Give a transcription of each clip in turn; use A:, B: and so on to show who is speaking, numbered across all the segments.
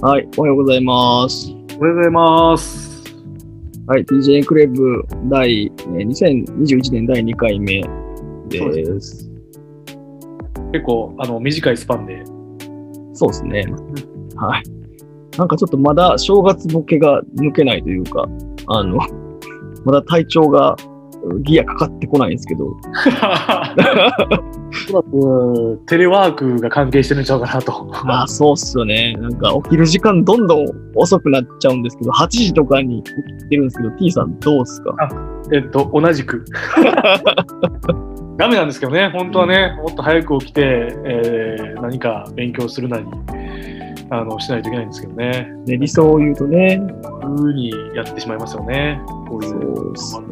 A: はい、おはようございます。
B: おはようございます。
A: はい、TJ クレブ第、えー2021年第2回目
B: そうで
A: です。
B: 結構、あの、短いスパンで。
A: そうですね。はい。なんかちょっとまだ正月ボケが抜けないというか、あの、まだ体調がギアかかってこないんですけど、
B: らく、テレワークが関係してるんちゃうかなと。
A: まあそうっすよね。なんか起きる時間どんどん遅くなっちゃうんですけど、8時とかに起きてるんですけど、T さんどうっすか？
B: えっと、同じく。ダメなんですけどね、本当はね、もっと早く起きて、えー何か勉強するなり、あの、しないといけないんですけどね。
A: ね、理想を言うとね、
B: ふうにやってしまいますよね。こういう
A: そう。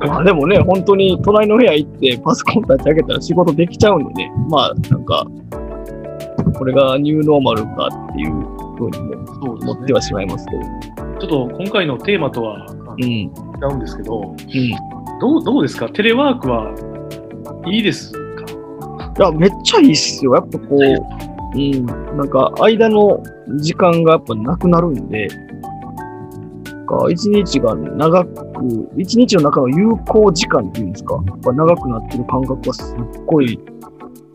A: まあでもね、本当に隣の部屋行ってパソコン立ち上げたら仕事できちゃうんでね、まあなんか、これがニューノーマルかっていうふうにも思ってはしまいますけど。
B: ちょっと今回のテーマとは。違うんですけど、
A: うん。
B: どうどうですか？テレワークはいいですか？
A: いや、めっちゃいいっすよ。やっぱこう、うん。なんか間の時間がやっぱなくなるんで、一日が長く、一日の中の有効時間っていうんですか、やっぱ長くなってる感覚はすっごい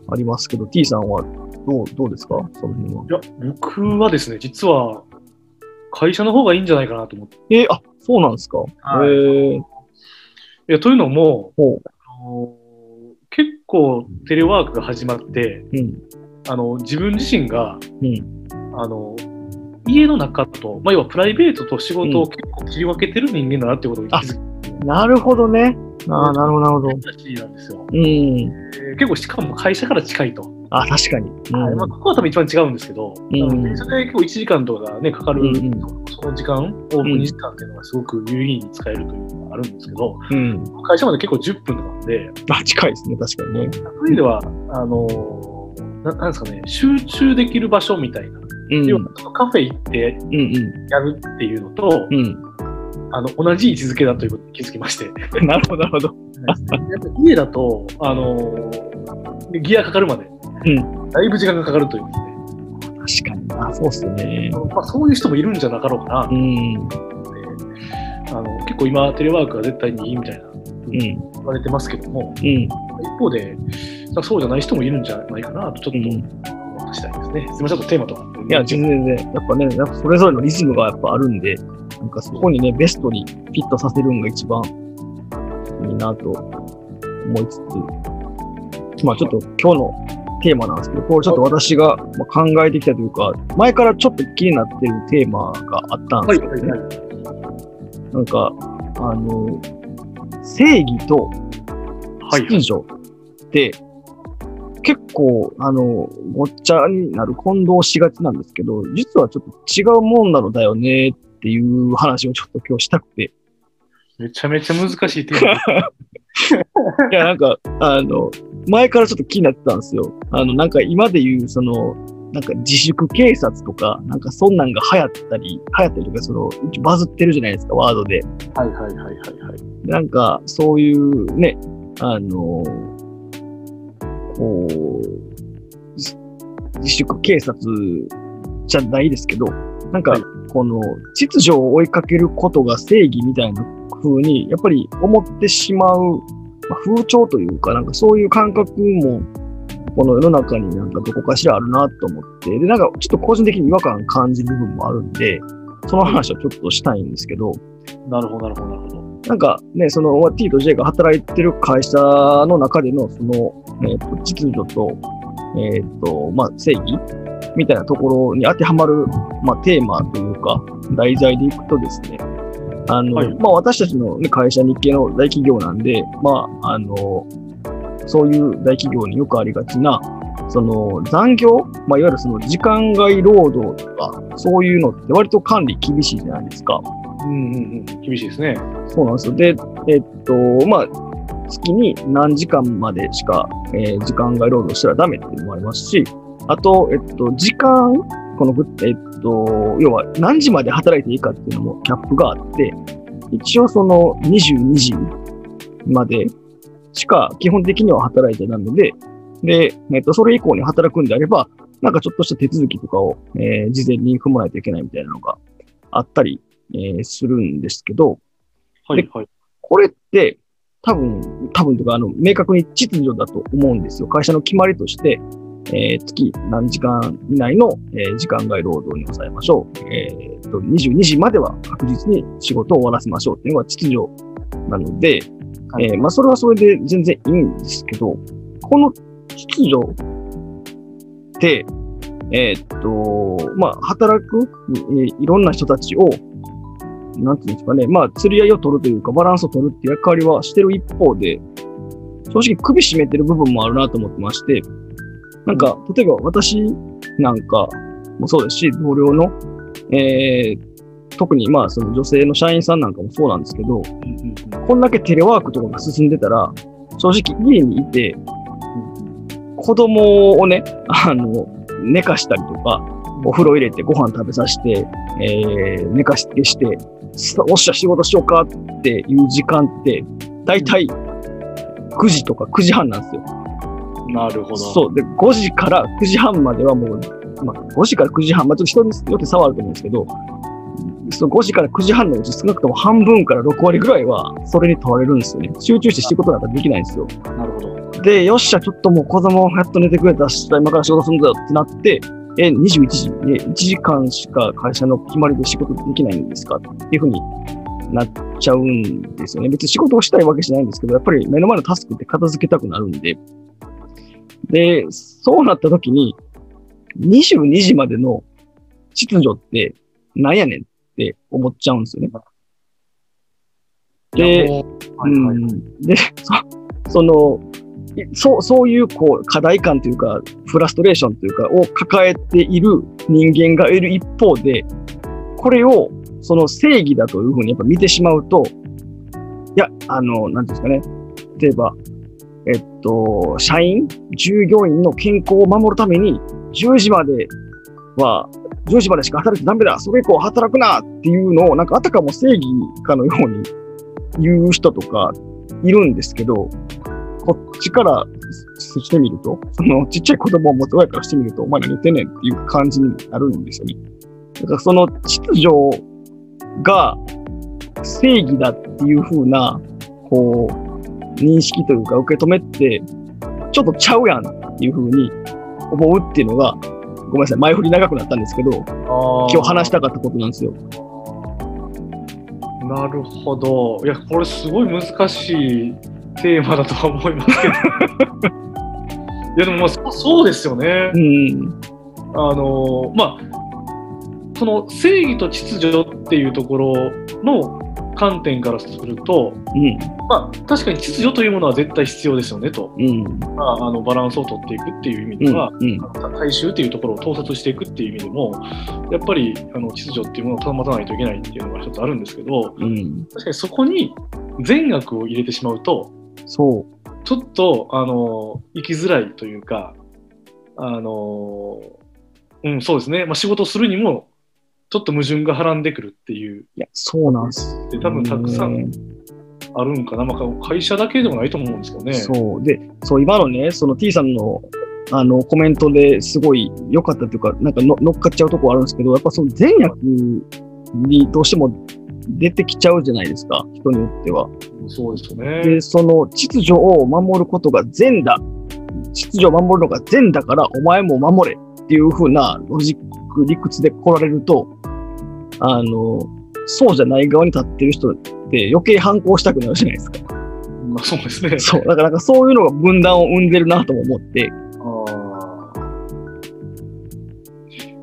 A: ありますけど、T さんはどうどうですか？その辺は。
B: いや、僕はですね、実は会社の方がいいんじゃないかなと思って。
A: えーあ、そうなんですか？
B: はい
A: えー、
B: いやというのも、
A: ほ
B: あの結構テレワークが始まって、
A: う。うん。
B: あの自分自身が
A: うん。
B: あの家の中と、まあ、要はプライベートと仕事を結構切り分けてる人間だなってことに気づ
A: なるほどね。ああ、なるほど、なるほど。
B: なんですよ。
A: うん。
B: えー結構しかも会社から近いと。
A: あ、確かに。うん。
B: はいまあ、ここは多分一番違うんですけど、
A: うん
B: 電車で結構1時間とかが、ね、かかる、
A: うんうん
B: その時間、オープン2時間っていうのがすごく有意義に使えるというのがあるんですけど、
A: うん。
B: 会社まで結構10分なんで、
A: あ、近いですね、確かにね。
B: そういう意味では、あのーななんですかね、集中できる場所みたいな、
A: うん。
B: 要はカフェ行ってやるっていうのと、
A: ん。うん。
B: あの同じ位置づけだということに気づきまして、
A: なるほど、なるほど。
B: 家だと、あのーギアかかるまで、
A: うん
B: だいぶ時間がかかるというですね、
A: 確かにな、そうっすよね。
B: まあ、そういう人もいるんじゃなかろうかな
A: うん。
B: あの結構今、テレワークが絶対にいいみたいな
A: うん。
B: 言われてますけども、
A: うん。
B: 一方で、そうじゃない人もいるんじゃないかなと、ちょっと
A: うん
B: 思った次第ですね。すみません、ちょっとテーマとか。
A: いや、全然全然。やっぱね、やっぱそれぞれのリズムがやっぱあるんで、なんかそこにね、ベストにフィットさせるのが一番いいなと思いつつ、まあちょっと今日のテーマなんですけど、これちょっと私がまあ考えてきたというか、前からちょっと気になってるテーマがあったんで
B: はい、
A: すけどね。
B: はい、はい。
A: なんか、あの、正義と
B: はい、
A: 秩序って、結構、あの、ごっちゃになる混同しがちなんですけど、実はちょっと違うもんなのだよねっていう話をちょっと今日したくて。
B: めちゃめちゃ難しいテーマ。
A: いや、なんか、あの、前からちょっと気になってたんですよ。あの、なんか今で言う、その、なんか自粛警察とか、なんかそんなんが流行ったり、流行ったりとか、その、バズってるじゃないですか、ワードで。
B: はい、はい、はい、はい。はい
A: なんか、そういうね、あの、こう、自自粛警察じゃないですけど、なんか
B: はい、
A: この、秩序を追いかけることが正義みたいな風に、やっぱり思ってしまう、まあ、風潮というか、なんかそういう感覚も、この世の中になんかどこかしらあるなと思って、で、なんかちょっと個人的に違和感感じる部分もあるんで、その話をちょっとしたいんですけど、
B: なるほど、なるほど、なるほど。
A: なんかね、そのまあ T と J が働いてる会社の中での、その、えっ、と、秩序と、えっ、と、まあ、正義みたいなところに当てはまる、まあ、テーマというか、題材でいくとですね、あの、
B: はい
A: まあ、私たちの、ね、会社日系の大企業なんで、まあ、あの、そういう大企業によくありがちな、その残業、まあ、いわゆるその時間外労働とか、そういうのって割と管理厳しいじゃないですか。
B: うんうんうん、厳しいですね。
A: そうなんですよ。で、えっと、まあ、月に何時間までしか、えー時間外労働したらダメっていうのもありますし、あと、えっと、時間、この、えっと、要は何時まで働いていいかっていうのもキャップがあって、一応その22時までしか基本的には働いちゃダメで、で、えっと、それ以降に働くんであれば、なんかちょっとした手続きとかを、えー事前に踏まないといけないみたいなのがあったり、えーするんですけど、
B: はいはい。
A: これって多分、多分とか、あの、明確に秩序だと思うんですよ。会社の決まりとして、えー月何時間以内の、えー時間外労働に抑えましょう。えーと、22時までは確実に仕事を終わらせましょうっていうのが秩序なので、
B: はい
A: えーまあ、それはそれで全然いいんですけど、この秩序って、えーっと、まあ、働く、えーいろんな人たちを、なんていうんですかね、まあ、釣り合いを取るというか、バランスを取るっていう役割はしてる一方で、正直首絞めてる部分もあるなと思ってまして、なんか、例えば私なんかもそうですし、同僚の、えー特にまあ、その女性の社員さんなんかもそうなんですけど、こんだけテレワークとかが進んでたら、正直家にいて、子供をね、あの、寝かしたりとか、お風呂入れてご飯食べさせて、えー寝かしつけして、さおっしゃ仕事しようかっていう時間って、だいたい9時とか9時半なんですよ。
B: なるほど。
A: そう。で、5時から9時半まではもう、まあ、5時から9時半、まあ、ちょっと人によって差はあると思うんですけど、その5時から9時半のうち少なくとも半分から6割ぐらいはそれに問われるんですよね。集中して仕事なんかできないんですよ。
B: なるほど。
A: で、よっしゃ、ちょっともう子供やっと寝てくれたし、今から仕事するんだよってなって、え、21時、え、1時間しか会社の決まりで仕事できないんですか？っていうふうになっちゃうんですよね。別に仕事をしたいわけじゃないんですけど、やっぱり目の前のタスクって片付けたくなるんで。で、そうなった時に、22時までの秩序ってなんやねんって思っちゃうんですよね。で、
B: う
A: んで、そその、いそう、そういう、こう、課題感というか、フラストレーションというか、を抱えている人間がいる一方で、これを、その正義だというふうにやっぱ見てしまうと、いや、あの、なんですかね、例えば、えっと、社員、従業員の健康を守るために、10時までは、10時までしか働いてダメだ、それ以降働くなっていうのを、なんかあたかも正義かのように言う人とかいるんですけど、こっちからしてみると、そのちっちゃい子供を持つ親からしてみると、お前何言ってんねんっていう感じになるんですよね。だからその秩序が正義だっていう風な、こう、認識というか受け止めって、ちょっとちゃうやんっていう風に思うっていうのが、ごめんなさい、前振り長くなったんですけど、今日話したかったことなんですよ。
B: なるほど。いや、これすごい難しいテーマだとは思いますけど。いや、でもまあそそうですよね
A: う。ん。
B: あの、まあ、その正義と秩序っていうところの観点からすると、
A: うん。
B: まあ、確かに秩序というものは絶対必要ですよねと。
A: うん。
B: まあ、あのバランスを取っていくっていう意味
A: うん。
B: では、
A: うん。
B: 大衆っていうところを統率していくっていう意味でも、やっぱりあの秩序っていうものを保たないといけないっていうのが一つあるんですけど、
A: うん。
B: 確かにそこに善悪を入れてしまうと、
A: そう。
B: ちょっとあの生きづらいというか、あのうん、そうですね、まあ、仕事するにも、ちょっと矛盾がはらんでくるっていう、
A: いや、そうなんです。
B: で多分たくさんあるんかな、まあ、会社だけでもないと思うんですけどね。
A: そう。で、そう、今のね、その T さんの、あの、コメントですごい良かったというか、なんかの乗っかっちゃうとこあるんですけど、やっぱその善悪にどうしても出てきちゃうじゃないですか、人によっては。
B: そうですよね。
A: で、その秩序を守ることが善だ。秩序を守るのが善だから、お前も守れっていう風なロジック、理屈で来られると、あの、そうじゃない側に立ってる人って余計反抗したくなるじゃないですか。
B: まあ、そうですね。
A: そう。だからなんかそういうのが分断を生んでるなとも思って。
B: あー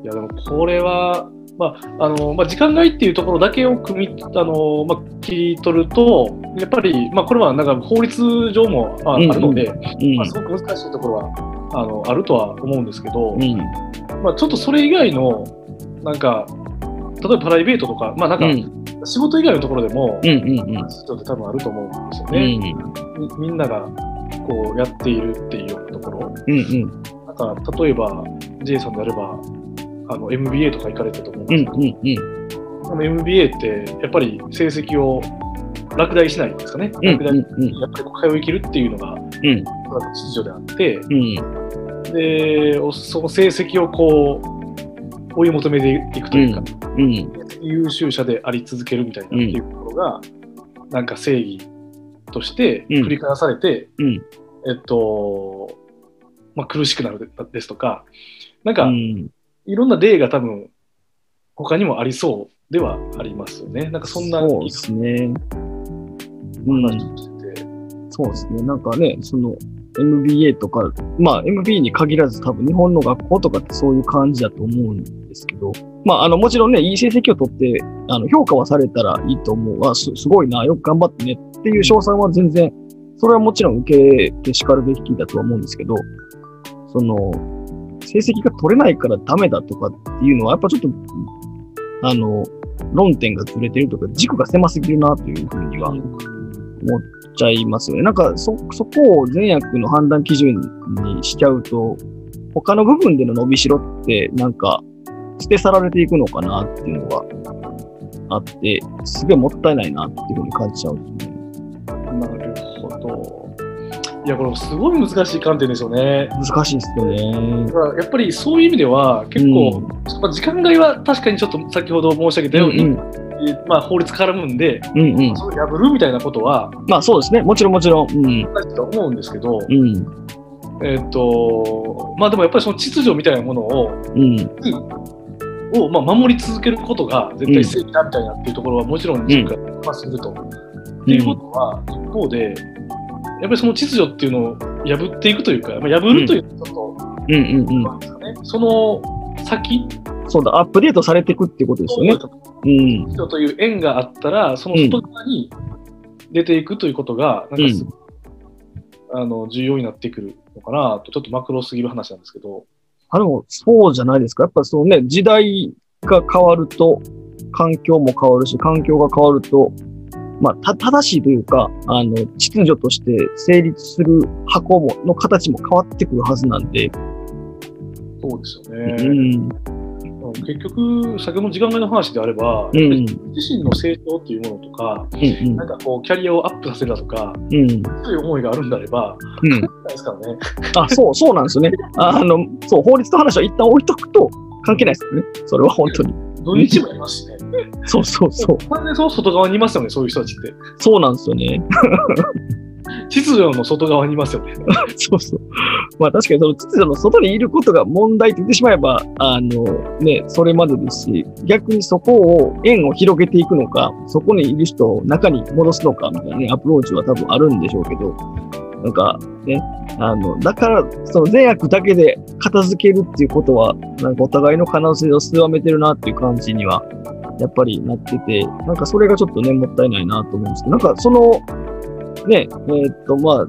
B: いやでもこれは、まああのまあ、時間外っていうところだけを組みあの、まあ、切り取ると、やっぱり、まあ、これはなんか法律上もあ,、るので、
A: うん
B: まあ、すごく難しいところはあのあるとは思うんですけど、
A: うん。
B: まあ、ちょっとそれ以外の、なんか、例えばプライベートとか、まあなんか
A: うん。
B: 仕事以外のところでも、
A: うん。うん。
B: ちょっと多分あると思うんですよ
A: うん。
B: ね。みみんながこうやっているっていうところ。
A: うん。うん。
B: なんか例えば J さんであればあの MBA とか行かれてたと思うん
A: うん。
B: ですけど、
A: うん。
B: その MBA ってやっぱり成績を落第しないんですかね。
A: うん。
B: 落第
A: うん。
B: やっぱり通い切るっていうのが、
A: うん。
B: 秩序であって、
A: うん。
B: で、おその成績をこう、追い求めていくというか、
A: うん。
B: 優秀者であり続けるみたいなっていうところが、なんか正義として繰り返されて、
A: うん。
B: えっと、まあ、苦しくなるですとか、なんか、
A: うん。
B: いろんな例が多分、他にもありそうではありますよね。なんかそんな
A: そうですね。うん。そうですね。なんかね、その MBA とか、まあ MBA に限らず多分日本の学校とかってそういう感じだと思うんですけど、まああのもちろんね、いい成績を取って、あの評価はされたらいいと思う。あ、すすごいな、よく頑張ってねっていう賞賛は全然、それはもちろん受けて叱るべきだとは思うんですけど、その、成績が取れないからダメだとかっていうのは、やっぱちょっと、あの、論点がずれてるとか、軸が狭すぎるなというふうには思っちゃいますよね。なんかそ、そこを善悪の判断基準にしちゃうと、他の部分での伸びしろって、なんか、捨て去られていくのかなっていうのがあって、すげえもったいないなっていうふうに感じちゃうんですよね。
B: いや、これすごい難しい観点ですよね。
A: 難しいですよね
B: だ。からやっぱりそういう意味では、結構、まあ、時間外は確かにちょっと先ほど申し上げたように、
A: うん
B: まあ、法律絡むんで、
A: うん、うんうん。
B: それを破るみたいなことは
A: まあそうですね。もちろんもちろん。うん。
B: ないと思うんですけど、
A: うん。
B: えっ、と、まあでもやっぱりその秩序みたいなものを、
A: うん。
B: をまあ守り続けることが絶対正義だみたいなっていうところはもちろん軸がますると。っていうことは、一方で、やっぱりその秩序っていうのを破っていくというか、まあ、破るというちょっ
A: うんうんうん。
B: と、なんね、その先、
A: そうだ、アップデートされていくっていうことですよね。うん。
B: 人という縁があったら、その外側に出ていくということが、なんかすごくあの重要になってくるのかなと、ちょっとマクロすぎる話なんですけど、
A: あ、でも、そうじゃないですか。やっぱそうね、時代が変わると、環境も変わるし、環境が変わると、まあ、た、正しいというか、あの、秩序として成立する箱も、の形も変わってくるはずなんで、
B: そうですよ
A: う
B: ね。
A: ん。
B: 結局、先ほどの時間外の話であれば、
A: うん
B: 自身の成長っていうものとか、
A: うん
B: なんかこう、キャリアをアップさせるだとか、
A: うん。うん。
B: そういう思いがあるんであれば、
A: うん。
B: ないですからね。
A: あ、そう、そうなんですよね。あ あの、そう、法律の話は一旦置いとくと関係ないですよね。それは本当に。
B: 土日もいますしね。
A: そうそうそう。
B: 完全にその外側にいますよね、そういう人たちって。
A: そうなんですよね。
B: 秩序の外側にいますよね。
A: そうそう。まあ確かにその秩序の外にいることが問題って言ってしまえば、あのね、それまでですし、逆にそこを、円を広げていくのか、そこにいる人を中に戻すのかみたいなね、アプローチは多分あるんでしょうけど、なんかね、あの、だから、その善悪だけで片付けるっていうことは、なんかお互いの可能性を狭めてるなっていう感じには、やっぱりなってて、なんかそれがちょっとね、もったいないなと思うんですけど、なんかその、ね、えーっと、まあ、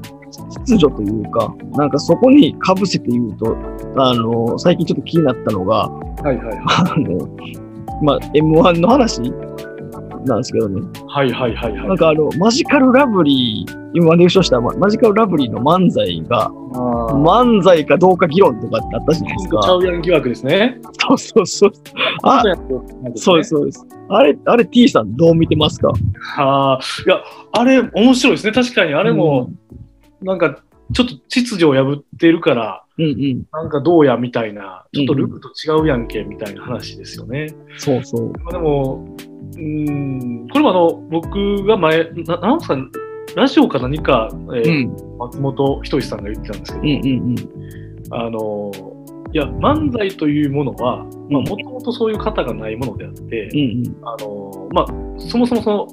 A: 秩序というか、なんかそこに被せて言うと、あの、最近ちょっと気になったのが、
B: はいはいはい。
A: あの、まあ、M1 の話なんですけどね、
B: はいはいはいはい。
A: なんかあの、マジカルラブリー、今優勝したママジカルラブリーの漫才が、漫才かどうか議論とかってあったじゃないです
B: ちゃ
A: か。
B: うやん疑惑ですね。
A: そうそうそう。あ
B: そう
A: です、そうです。あれ、あれ T さんどう見てますか？
B: ああ、いや、あれ、面白いですね。確かに、あれも、なんか、ちょっと秩序を破ってるから、
A: うんうん。
B: なんかどうやみたいな、ちょっとルールと違うやんけみたいな話ですよね。
A: そうそう。
B: まあでも、うーん、これもあの、僕が前、ななんですか、ラジオか何か、えー
A: うん。
B: 松本人志さんが言ってたんですけど、
A: うんうんうん。
B: あの、いや、漫才というものは、もともとそういう型がないものであって、
A: うんうん。
B: あの、まあ、そもそもその、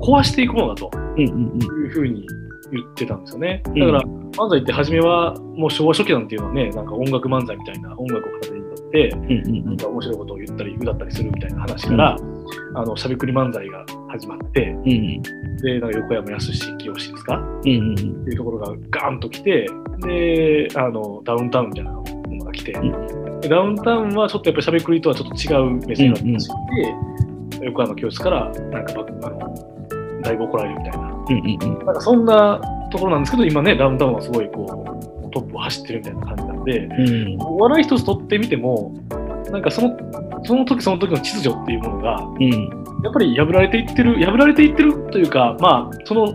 B: 壊していくものだと
A: うんうんうん。
B: いうふうに言ってたんですよね。
A: ん
B: だから、漫才って初めは、もう昭和初期なんていうのはね、なんか音楽漫才みたいな音楽を片手にとって、
A: うんうん
B: なんか面白いことを言ったり、歌ったりするみたいな話から、あの、しゃべくり漫才が始まって、
A: うん。うん
B: で、なんか横山やすし、清ですか？
A: うんうん
B: っていうところがガーンと来て、で、あの、ダウンタウンみたいなものが来て、
A: ん
B: でダウンタウンはちょっとやっぱりしゃべくりとはちょっと違う目線が出して、横山教室から、なんかば、あの、だいぶ怒られるみたいな。
A: うんうんうん。
B: なんかそんなところなんですけど、今ね、ダウンタウンはすごいこう、トップを走ってるみたいな感じなんで、
A: うん
B: お笑い一つ取ってみても、なんかその、その時その時の秩序っていうものが、
A: うん。
B: やっぱり破られていってる、破られていってるというか、まあ、その、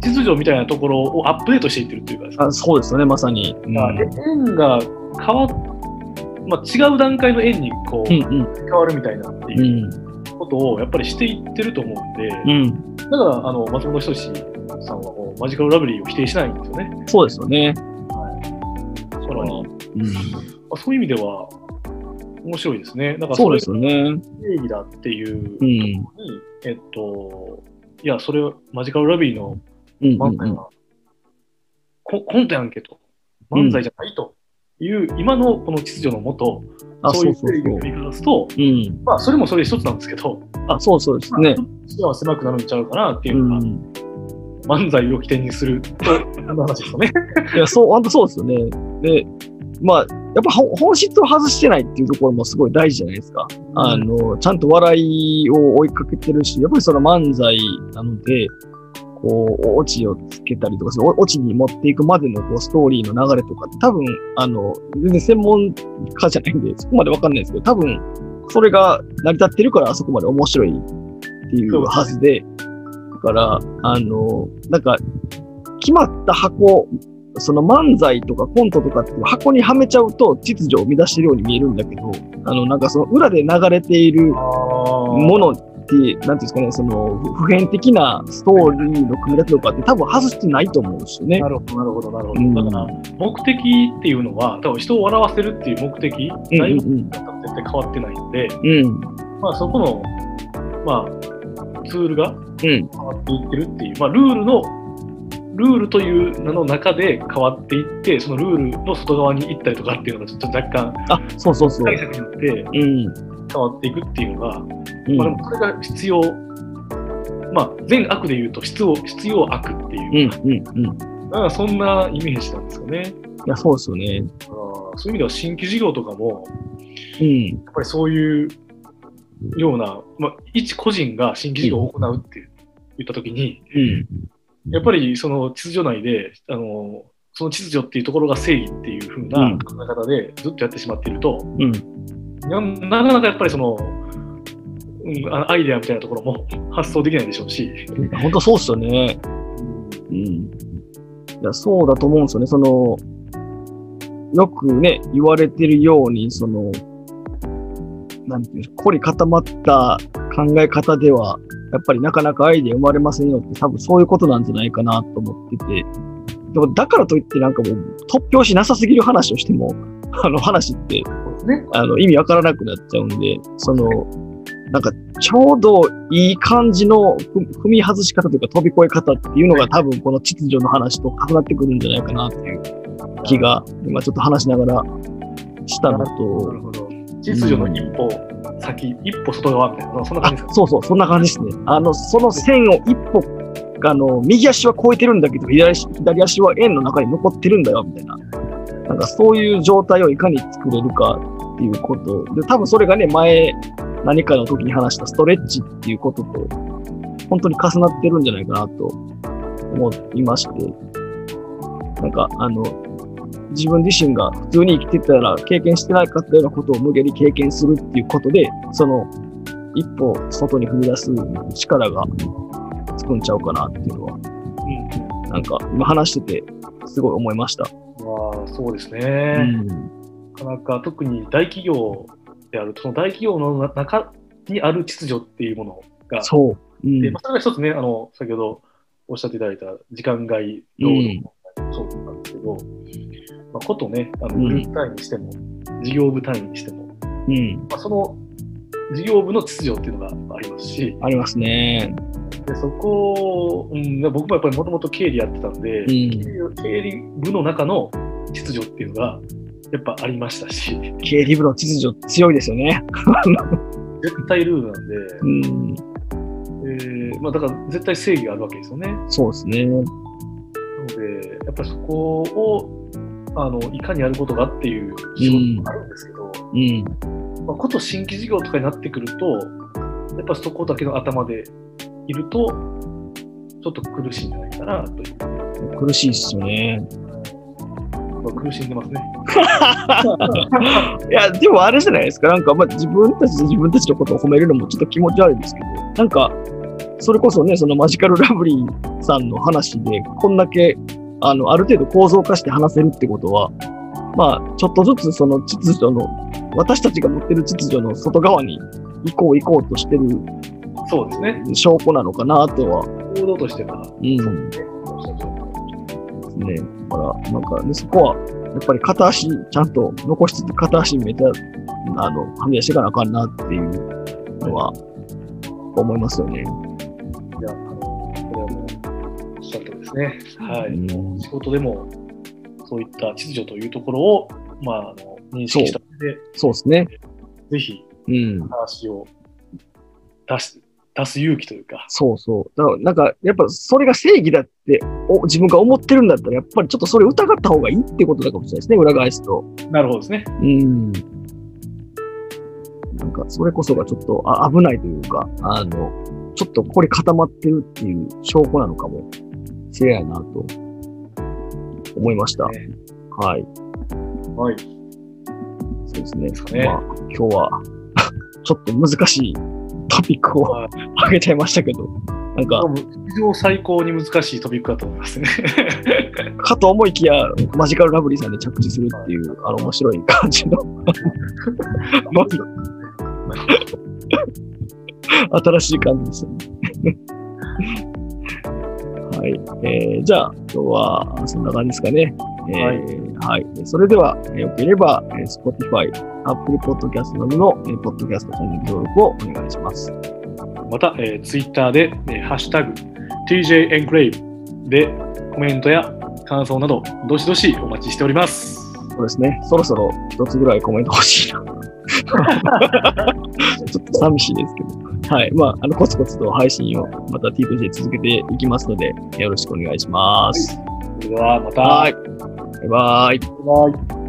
B: 秩序みたいなところをアップデートしていってるっていうか
A: あそうですよね、まさに。うん。
B: まあ円が変わっ、まあ、違う段階の円にこう、
A: うんうん。
B: 変わるみたいなって
A: う
B: いうん。ことをやっぱりしていってると思うんで、
A: うん、
B: だからあの松本人志さんはもうマジカルラブリーを否定しないんですよね。
A: そうですよね。
B: だから、ま
A: うん、
B: あ、そういう意味では面白いですね。だから
A: そうですよね。
B: 正義だっていう
A: うん、
B: に、えっと、いや、それはマジカルラブリーの
A: うん、
B: 漫才は、ココントやんけと、漫才じゃないという、今のこの秩序のもと、
A: あ、
B: そういう正義を振。りかざすと、
A: うん、
B: まあ、それもそれで一つなんですけど、
A: あ、そうそうですね。
B: 視野は狭くなるんちゃうかなっていううのが、
A: ん、
B: 漫才を起点にすると、あの話ですよね。
A: いや、そう、本当そうですよね。で、まあ、やっぱ本質を外してないっていうところもすごい大事じゃないですか。あの、ちゃんと笑いを追いかけてるし、やっぱりその漫才なので、こう、オチをつけたりとか、そのオチに持っていくまでのこうストーリーの流れとか多分、あの、全然専門家じゃないんで、そこまでわかんないですけど、多分、それが成り立ってるからあそこまで面白いっていうはずで、だから、あの、なんか、決まった箱、その漫才とかコントとかって箱にはめちゃうと秩序を乱してるように見えるんだけど、あの、なんかその裏で流れているも
B: も
A: のって、なんていうんですかね、その普遍的なストーリーの組み立てとかって多分外してないと思うんですよね
B: な。るほど、なるほど、なるほ
A: うん
B: ど。だから、目的っていうのは、多分人を笑わせるっていう目的、
A: うん
B: 内容
A: うん
B: が絶対変わってないんで、
A: うん。
B: まあ、そこの、まあ、ツールが
A: うん。
B: 変わっていってるっていう、まあ、ルールの、ルールという名の中で変わっていって、そのルールの外側に行ったりとかっていうのがちょっと若干、
A: あ、そうそうそう。
B: 解釈によって
A: うん。
B: 変わっていくっていうのが、
A: うん
B: まあ、でもそれが必要、まあ、善悪で言うと必要、必要悪っていう、
A: うん。うん。うん。
B: なんかそんなイメージなんですよね。
A: いや、そうですよね。
B: そういう意味では新規事業とかも、
A: うん。
B: やっぱりそういうような、まあ、一個人が新規事業を行うって言ったときに、
A: うん。
B: やっぱりその秩序内で、あのその秩序っていうところが正義っていう風な
A: うん
B: 考え方でずっとやってしまっていると、
A: うん。
B: ななかなかやっぱりその、うん、あアイデアみたいなところも 発想できないでしょうし、
A: 本当そうっすよね。うん。いや、そうだと思うんですよね。その、よくね、言われてるように、その、なんていう、凝り固まった考え方では、やっぱりなかなかアイデア生まれませんよって、多分そういうことなんじゃないかなと思ってて。でも、だからといってなんかもう、突拍子なさすぎる話をしても、あの話って、
B: ね、
A: あの、意味わからなくなっちゃうんで、その、なんか、ちょうどいい感じのふ踏み外し方というか飛び越え方っていうのが多分この秩序の話と重なってくるんじゃないかなっていう気が、今ちょっと話しながらしたの
B: な
A: と、
B: るほど。秩序の一歩先、一歩外側みたいな、そんな感じですか、
A: そうそう、そんな感じですね。あの、その線を一歩、あの、右足は越えてるんだけど、左足左足は円の中に残ってるんだよ、みたいな。なんかそういう状態をいかに作れるかっていうこと。で、多分それがね、前、何かの時に話したストレッチっていうことと、本当に重なってるんじゃないかなと思いまして。なんか、あの、自分自身が普通に生きてたら経験してなかったようなことを無理やり経験するっていうことで、その一歩外に踏み出す力がつくんちゃうかなっていうのは、
B: うん
A: なんか今話しててすごい思いました。
B: まあ、そうです
A: う
B: ね。
A: ん。
B: なかなか特に大企業であると、その大企業の中にある秩序っていうものが、
A: そう。うん
B: でまあ、それが一つね、あの先ほどおっしゃっていただいた時間外労働もそうなんですけど、まあ、ことね、あの
A: うん
B: グループ単位にしても、事業部単位にしても、
A: うん。
B: まあ、その事業部の秩序っていうのがありますし、
A: ありますね。
B: でそこを、うん、僕もやっぱりもともと経理やってたんで、
A: うん。
B: 経理部の中の秩序っていうのがやっぱありましたし、
A: 経理部の秩序強いですよね。
B: 絶対ルールなんで、
A: うん。
B: えーまあ、だから絶対正義があるわけですよね。な
A: そうですね。
B: ので、やっぱりそこをあのいかにやることがっていう仕事もあるんですけど、
A: うん。
B: まあ、こと新規事業とかになってくると、やっぱそこだけの頭でいると、ちょっと苦しいんじゃないかなという。
A: 苦しいっすよね。
B: まあ、苦しんでますね。
A: いや、でもあれじゃないですか。なんか、まあ、自分たちで自分たちのことを褒めるのもちょっと気持ち悪いですけど、なんか、それこそね、そのマジカルラブリーさんの話で、こんだけ、あの、ある程度構造化して話せるってことは、まあ、ちょっとずつその秩序の、私たちが持ってる秩序の外側に行こう行こうとしてる
B: そうですね。
A: 証拠なのかなとは、
B: 行動としては、
A: うん、ね。だから、なんかね、そこは、やっぱり片足、ちゃんと残しつつ片足めっちゃ、あの、はみ出していかなあかんなっていうのは、思いますよね。
B: ですね。はい。
A: うん
B: 仕事でも、そういった秩序というところを、まあ、あの認識した上で、
A: そうですね。
B: ぜひ
A: うん。
B: 話を出す、出す勇気というか、
A: そうそう。だから、なんか、やっぱそれが正義だってお自分が思ってるんだったら、やっぱりちょっとそれ疑った方がいいってことだかもしれないですね、裏返すと。
B: なるほどですね。
A: うん。なんか、それこそがちょっとあ危ないというか、あの、ちょっとこれ固まってるっていう証拠なのかもしれなと思いました。
B: ね
A: はい。
B: はい。
A: そうですね。
B: ね
A: まあ、今日は ちょっと難しいトピックを
B: はい
A: 上げちゃいましたけど、なんか、
B: 史上最高に難しいトピックだと思いますね。
A: かと思いきや、マジカルラブリーさんで着地するっていう、あの、面白い感じの 新しい感じですよね。はい。えーじゃあ、今日はそんな感じですかね。えーはい。それでは、えーよければ、えー Spotify、Apple Podcast などの、えー、ポッドキャストチャンネル登録をお願いします。
B: また、えー、ツイッターで、えーハッシュタグ TJ エンクレイブでコメントや感想など、どしどしお待ちしております。
A: そうですね。そろそろ一つぐらいコメント欲しいな。ちょっと寂しいですけど。はい。まあ、あの、コツコツと配信をまた T と J 続けていきますので、よろしくお願いします。
B: それではまた。
A: はい。バイバイ。
B: バイバイ